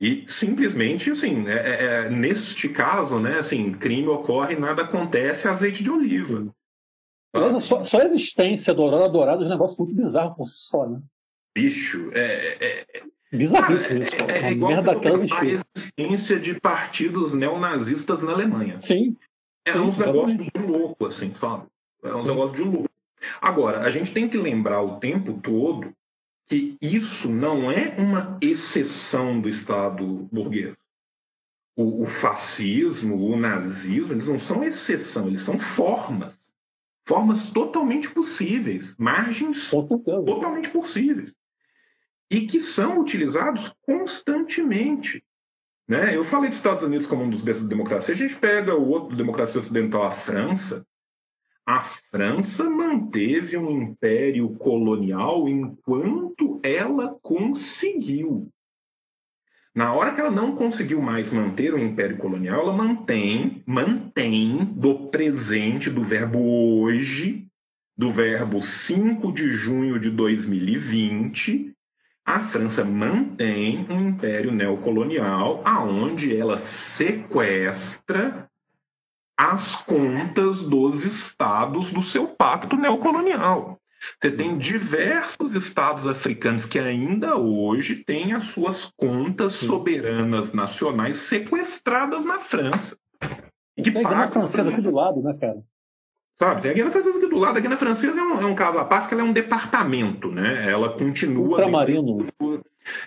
E simplesmente, assim, é, é, é, neste caso, né, assim, crime ocorre, nada acontece, azeite de oliva. Mas só, só, a existência do Aurora Dourada é um negócio muito bizarro por si só, né? Bicho, é. é, é Bizarríssimo isso. É, é, igual merda a existência de partidos neonazistas na Alemanha. Sim. É Sim, uns negócios de louco, assim, sabe? É uns negócios de louco. Agora, a gente tem que lembrar o tempo todo que isso não é uma exceção do Estado burguês. O, o, fascismo, o nazismo, eles não são exceção, eles são formas. Formas totalmente possíveis, margens totalmente possíveis. E que são utilizados constantemente. Né? Eu falei dos Estados Unidos como um dos berços da democracia. A gente pega o outro democracia ocidental, a França. A França manteve um império colonial enquanto ela conseguiu. Na hora que ela não conseguiu mais manter o império colonial, ela mantém, mantém do presente, do verbo hoje, do verbo 5 de junho de 2020, a França mantém um império neocolonial aonde ela sequestra as contas dos estados do seu pacto neocolonial. Você tem diversos estados africanos que ainda hoje têm as suas contas soberanas nacionais sequestradas na França. E que a Guiana Francesa aqui do lado, né, cara? Sabe, tem a Guiana Francesa aqui do lado. A Guiana Francesa é um, é um caso à parte, que ela é um departamento, né? Ela continua. Ultramarino.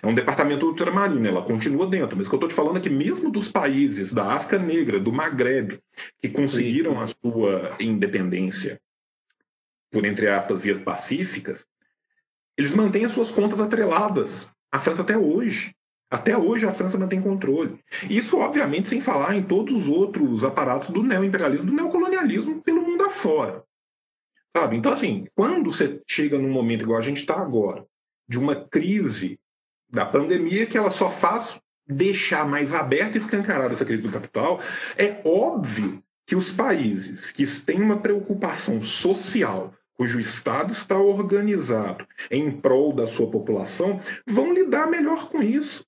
É um departamento ultramarino, ela continua dentro. Mas o que eu estou te falando é que, mesmo dos países da África Negra, do Maghreb, que conseguiram sim, sim. a sua independência por, entre aspas, vias pacíficas, eles mantêm as suas contas atreladas à França até hoje. Até hoje a França mantém controle. Isso, obviamente, sem falar em todos os outros aparatos do neoimperialismo, do neocolonialismo pelo mundo afora. Sabe? Então, assim, quando você chega num momento igual a gente está agora, de uma crise da pandemia, que ela só faz deixar mais aberta e escancarada essa crise do capital, é óbvio que os países que têm uma preocupação social, cujo Estado está organizado em prol da sua população, vão lidar melhor com isso.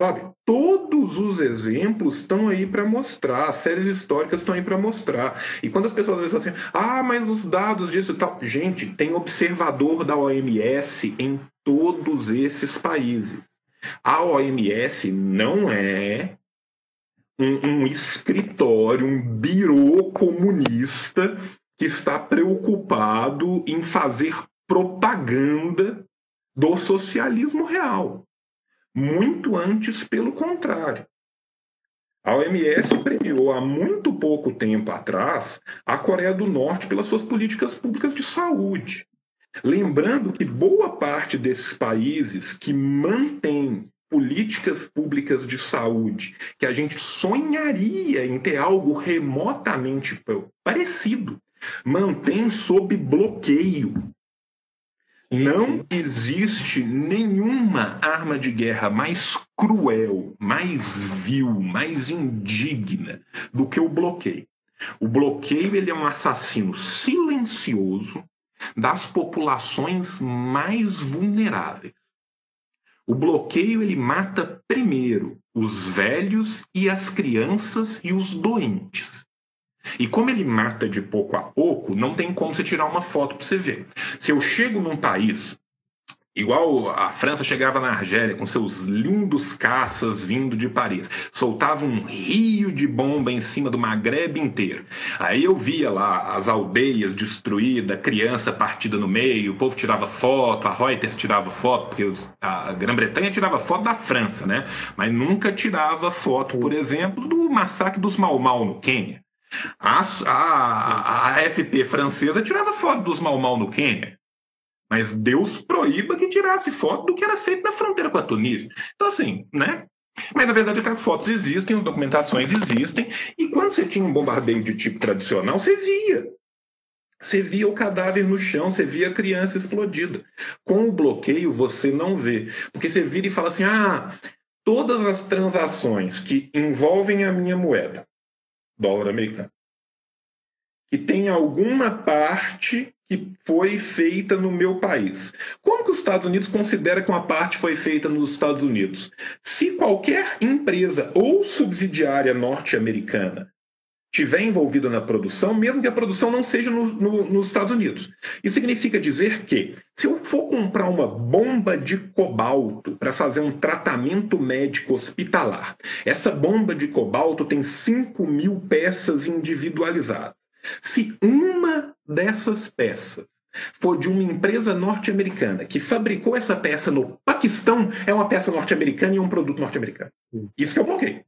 Sabe? Todos os exemplos estão aí para mostrar, as séries históricas estão aí para mostrar. E quando as pessoas às vezes falam assim, ah, mas os dados disso e tal. Gente, tem observador da OMS em todos esses países. A OMS não é um, um escritório, um birô comunista que está preocupado em fazer propaganda do socialismo real. Muito antes, pelo contrário. A OMS premiou há muito pouco tempo atrás a Coreia do Norte pelas suas políticas públicas de saúde. Lembrando que boa parte desses países que mantêm políticas públicas de saúde, que a gente sonharia em ter algo remotamente parecido, mantém sob bloqueio não existe nenhuma arma de guerra mais cruel, mais vil, mais indigna do que o bloqueio. O bloqueio ele é um assassino silencioso das populações mais vulneráveis. O bloqueio ele mata primeiro os velhos e as crianças e os doentes. E como ele mata de pouco a pouco, não tem como você tirar uma foto para você ver. Se eu chego num país Igual a França chegava na Argélia com seus lindos caças vindo de Paris, soltava um rio de bomba em cima do Maghreb inteiro. Aí eu via lá as aldeias destruídas, criança partida no meio, o povo tirava foto, a Reuters tirava foto, porque a Grã-Bretanha tirava foto da França, né? Mas nunca tirava foto, por exemplo, do massacre dos Mau Mau no Quênia. A, a, a AFP francesa tirava foto dos Mau no Quênia. Mas Deus proíba que tirasse foto do que era feito na fronteira com a Tunísia. Então, assim, né? Mas na verdade as fotos existem, as documentações existem, e quando você tinha um bombardeio de tipo tradicional, você via. Você via o cadáver no chão, você via a criança explodida. Com o bloqueio, você não vê. Porque você vira e fala assim: ah, todas as transações que envolvem a minha moeda, dólar americano. E tem alguma parte que foi feita no meu país. Como que os Estados Unidos considera que uma parte foi feita nos Estados Unidos? Se qualquer empresa ou subsidiária norte-americana tiver envolvida na produção, mesmo que a produção não seja no, no, nos Estados Unidos. Isso significa dizer que, se eu for comprar uma bomba de cobalto para fazer um tratamento médico hospitalar, essa bomba de cobalto tem 5 mil peças individualizadas. Se uma dessas peças for de uma empresa norte-americana que fabricou essa peça no Paquistão, é uma peça norte-americana e um produto norte-americano. Isso que o bloqueio.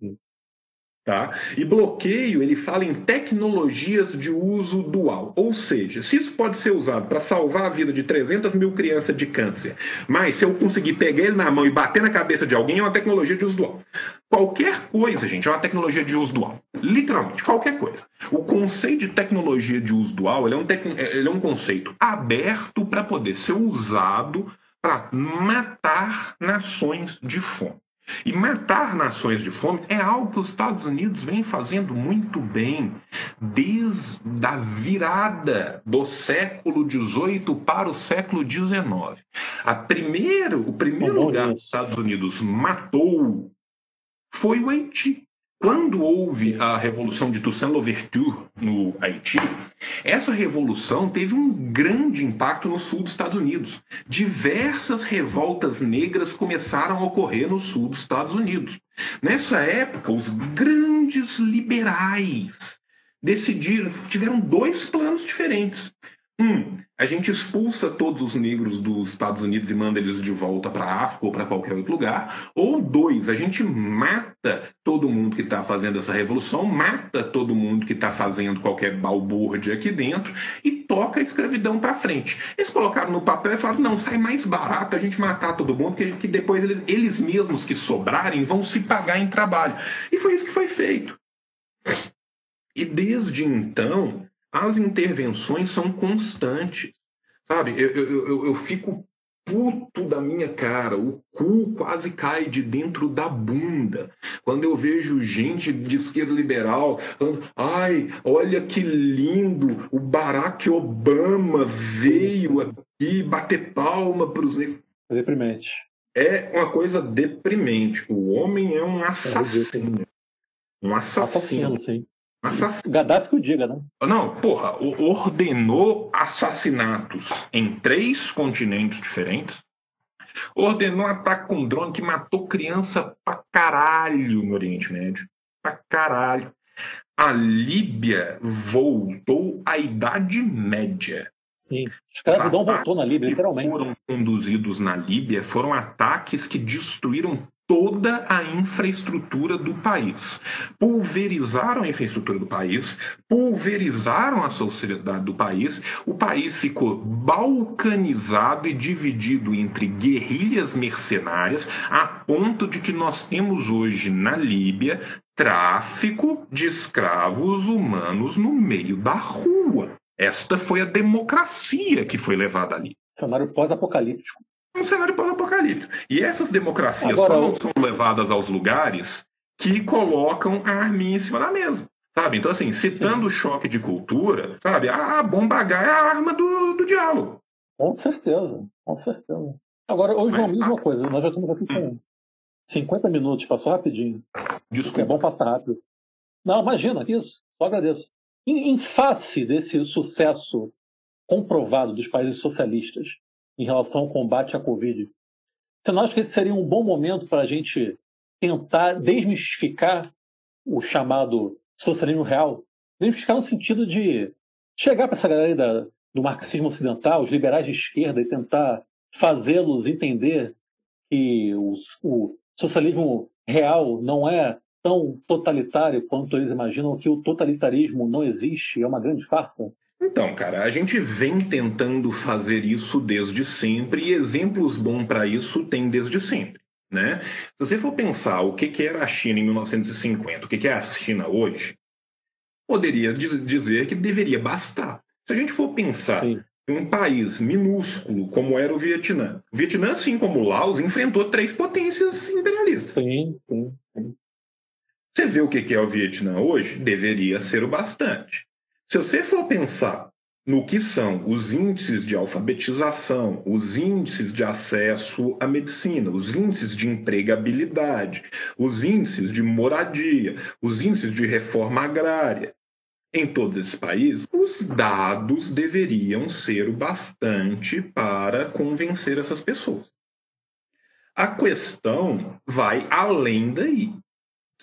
Tá? E bloqueio, ele fala em tecnologias de uso dual. Ou seja, se isso pode ser usado para salvar a vida de 300 mil crianças de câncer, mas se eu conseguir pegar ele na mão e bater na cabeça de alguém, é uma tecnologia de uso dual. Qualquer coisa, gente, é uma tecnologia de uso dual. Literalmente, qualquer coisa. O conceito de tecnologia de uso dual ele é, um tec... ele é um conceito aberto para poder ser usado para matar nações de fome. E matar nações de fome é algo que os Estados Unidos vem fazendo muito bem desde a virada do século XVIII para o século XIX. A primeiro, o primeiro lugar que os Estados Unidos matou foi o Haiti. Quando houve a revolução de Toussaint Louverture no Haiti, essa revolução teve um grande impacto no sul dos Estados Unidos. Diversas revoltas negras começaram a ocorrer no sul dos Estados Unidos. Nessa época, os grandes liberais decidiram, tiveram dois planos diferentes. Um, a gente expulsa todos os negros dos Estados Unidos e manda eles de volta para a África ou para qualquer outro lugar. Ou dois, a gente mata todo mundo que está fazendo essa revolução, mata todo mundo que está fazendo qualquer balbúrdia aqui dentro e toca a escravidão para frente. Eles colocaram no papel e falaram: não, sai mais barato a gente matar todo mundo, que, que depois eles, eles mesmos que sobrarem vão se pagar em trabalho. E foi isso que foi feito. E desde então, as intervenções são constantes. Sabe, eu, eu, eu, eu fico puto da minha cara, o cu quase cai de dentro da bunda. Quando eu vejo gente de esquerda liberal falando, ai, olha que lindo, o Barack Obama veio aqui bater palma para os É deprimente. É uma coisa deprimente. O homem é um assassino. Um assassino. Assassino, sim. Assassino. Gaddafi que o diga, né? Não, porra, ordenou assassinatos em três continentes diferentes. Ordenou ataque com drone que matou criança pra caralho no Oriente Médio. Pra caralho. A Líbia voltou à Idade Média. Sim. Escravidão voltou na Líbia, literalmente. foram conduzidos na Líbia foram ataques que destruíram toda a infraestrutura do país. Pulverizaram a infraestrutura do país, pulverizaram a sociedade do país, o país ficou balcanizado e dividido entre guerrilhas mercenárias, a ponto de que nós temos hoje na Líbia tráfico de escravos humanos no meio da rua. Esta foi a democracia que foi levada ali. Cenário pós-apocalíptico um cenário pós-apocalíptico. E essas democracias Agora, só não são levadas aos lugares que colocam a arminha em cima da mesa. Sabe? Então, assim, citando o choque de cultura, sabe? A bomba H é a arma do, do diálogo. Com certeza, com certeza. Agora, hoje é a mesma coisa, nós já estamos aqui com 50 minutos, passou rapidinho. Desculpa. É bom passar rápido. Não, imagina, isso, só agradeço. Em, em face desse sucesso comprovado dos países socialistas, em relação ao combate à Covid. Você não acha que esse seria um bom momento para a gente tentar desmistificar o chamado socialismo real? Desmistificar no sentido de chegar para essa galera da, do marxismo ocidental, os liberais de esquerda, e tentar fazê-los entender que o, o socialismo real não é tão totalitário quanto eles imaginam, que o totalitarismo não existe, é uma grande farsa? Então, cara, a gente vem tentando fazer isso desde sempre e exemplos bons para isso tem desde sempre. Né? Se você for pensar o que, que era a China em 1950, o que, que é a China hoje, poderia dizer que deveria bastar. Se a gente for pensar Sim. em um país minúsculo como era o Vietnã, o Vietnã, assim como o Laos, enfrentou três potências imperialistas. Sim, sim, sim. Você vê o que, que é o Vietnã hoje? Deveria ser o bastante. Se você for pensar no que são os índices de alfabetização, os índices de acesso à medicina, os índices de empregabilidade, os índices de moradia, os índices de reforma agrária. Em todos esses países, os dados deveriam ser o bastante para convencer essas pessoas. A questão vai além daí.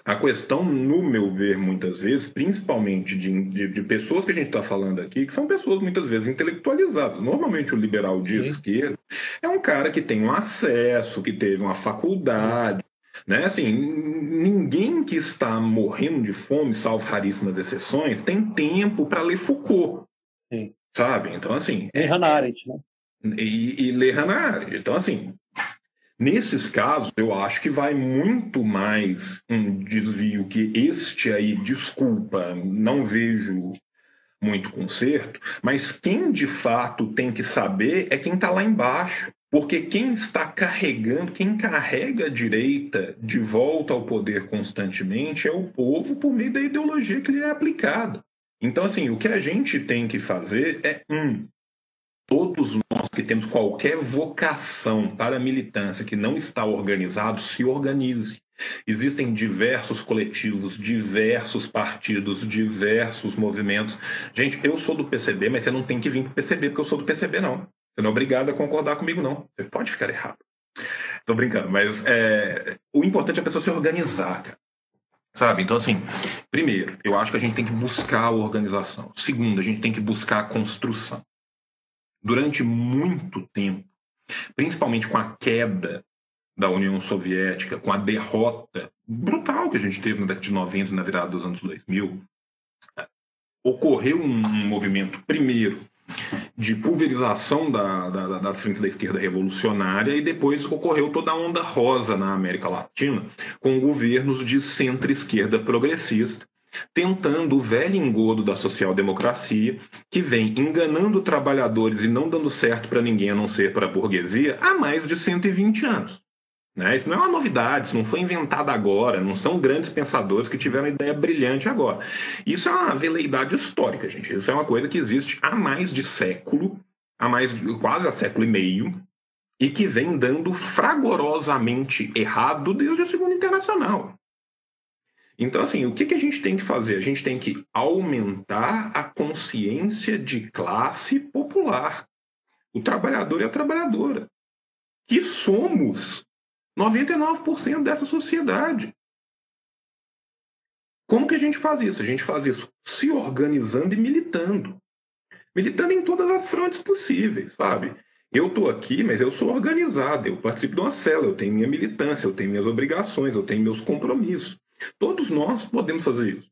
A questão, no meu ver, muitas vezes, principalmente de, de, de pessoas que a gente está falando aqui, que são pessoas muitas vezes intelectualizadas. Normalmente o liberal de Sim. esquerda é um cara que tem um acesso, que teve uma faculdade. Né? Assim, ninguém que está morrendo de fome, salvo raríssimas exceções, tem tempo para ler Foucault. Sim. Sabe? Então, assim. E Hannah Arendt, né? E, e ler Hannah Arendt. Então, assim, Nesses casos, eu acho que vai muito mais um desvio que este aí, desculpa, não vejo muito conserto, mas quem de fato tem que saber é quem está lá embaixo. Porque quem está carregando, quem carrega a direita de volta ao poder constantemente é o povo por meio da ideologia que lhe é aplicada. Então, assim, o que a gente tem que fazer é, um, todos nós que temos qualquer vocação para a militância que não está organizado, se organize. Existem diversos coletivos, diversos partidos, diversos movimentos. Gente, eu sou do PCB, mas você não tem que vir para o PCB porque eu sou do PCB, não. Você não é obrigado a concordar comigo, não. Você pode ficar errado. Estou brincando, mas é, o importante é a pessoa se organizar, cara. Sabe? Então, assim, primeiro, eu acho que a gente tem que buscar a organização. Segundo, a gente tem que buscar a construção durante muito tempo, principalmente com a queda da União Soviética, com a derrota brutal que a gente teve na década de 90 na virada dos anos 2000, ocorreu um movimento, primeiro, de pulverização da, da, das frentes da esquerda revolucionária e depois ocorreu toda a onda rosa na América Latina, com governos de centro-esquerda progressista, tentando o velho engodo da social-democracia, que vem enganando trabalhadores e não dando certo para ninguém a não ser para a burguesia há mais de 120 anos. Né? Isso não é uma novidade, isso não foi inventado agora, não são grandes pensadores que tiveram ideia brilhante agora. Isso é uma veleidade histórica, gente. Isso é uma coisa que existe há mais de século, há mais quase há século e meio, e que vem dando fragorosamente errado desde a Segunda Internacional. Então, assim, o que, que a gente tem que fazer? A gente tem que aumentar a consciência de classe popular. O trabalhador e a trabalhadora. Que somos 99% dessa sociedade. Como que a gente faz isso? A gente faz isso se organizando e militando. Militando em todas as frontes possíveis, sabe? Eu estou aqui, mas eu sou organizado, eu participo de uma cela, eu tenho minha militância, eu tenho minhas obrigações, eu tenho meus compromissos. Todos nós podemos fazer isso.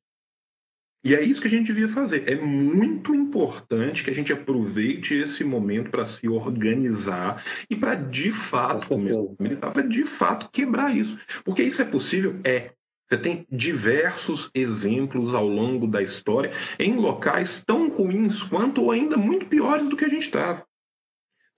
E é isso que a gente devia fazer. É muito importante que a gente aproveite esse momento para se organizar e para de fato, militar, para de fato quebrar isso. Porque isso é possível? É. Você tem diversos exemplos ao longo da história em locais tão ruins quanto ou ainda muito piores do que a gente estava.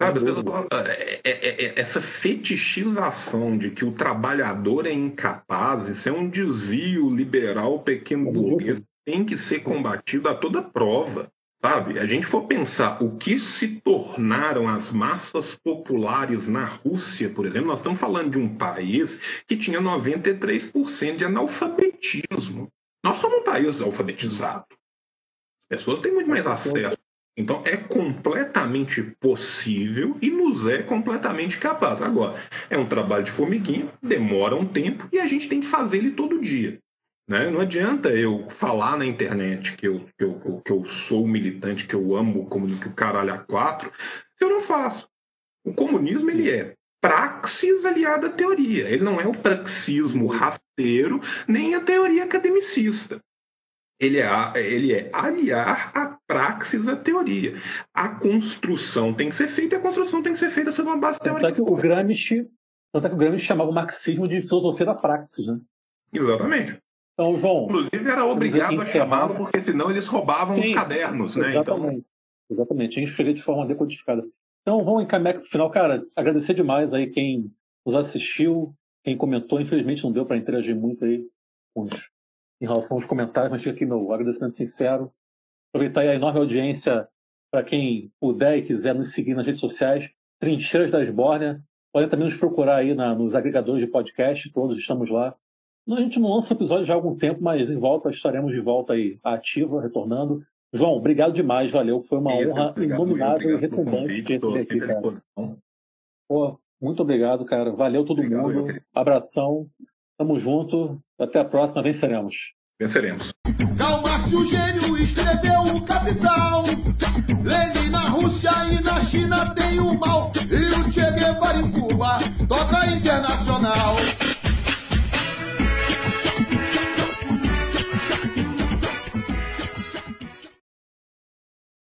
Sabe, pessoas, é, é, é, essa fetichização de que o trabalhador é incapaz, isso é um desvio liberal pequeno burguês, tem que ser combatido a toda prova. Sabe, a gente for pensar o que se tornaram as massas populares na Rússia, por exemplo, nós estamos falando de um país que tinha 93% de analfabetismo. Nós somos um país alfabetizado. As pessoas têm muito mais acesso então é completamente possível e nos é completamente capaz. Agora, é um trabalho de formiguinha, demora um tempo e a gente tem que fazer ele todo dia. Né? Não adianta eu falar na internet que eu, que, eu, que eu sou militante, que eu amo o comunismo, que o caralho a quatro, se eu não faço. O comunismo ele é praxis aliada à teoria. Ele não é o praxismo rasteiro, nem a teoria academicista ele é, ele é aliar a praxis à teoria. A construção tem que ser feita e a construção tem que ser feita sobre uma base teórica. Tanto é que o Gramsci, tanto é que o Gramsci chamava o marxismo de filosofia da praxis, né? Exatamente. Então, João. Inclusive era obrigado a chamá-lo, porque senão eles roubavam Sim, os cadernos, né? Exatamente. Então... Exatamente. A gente chega de forma decodificada. Então, vamos encaminhar para o final. Cara, agradecer demais aí quem nos assistiu, quem comentou. Infelizmente não deu para interagir muito aí com os em relação aos comentários, mas fica aqui meu agradecimento sincero. Aproveitar a enorme audiência para quem puder e quiser nos seguir nas redes sociais, Trincheiras da Esbórnia. Podem também nos procurar aí na, nos agregadores de podcast, todos estamos lá. A gente não lança episódio já há algum tempo, mas em volta estaremos de volta aí, ativa, retornando. João, obrigado demais, valeu. Foi uma Isso, honra inominável e retumbante ter esse aqui, cara. Pô, muito obrigado, cara. Valeu todo obrigado, mundo. Abração. Tamo junto. Até a próxima, venceremos. Venceremos. Karl Marx, o gênio, escreveu o Capital. Lenin na Rússia e na China tem o mal. E o Che Guevara em Cuba toca internacional.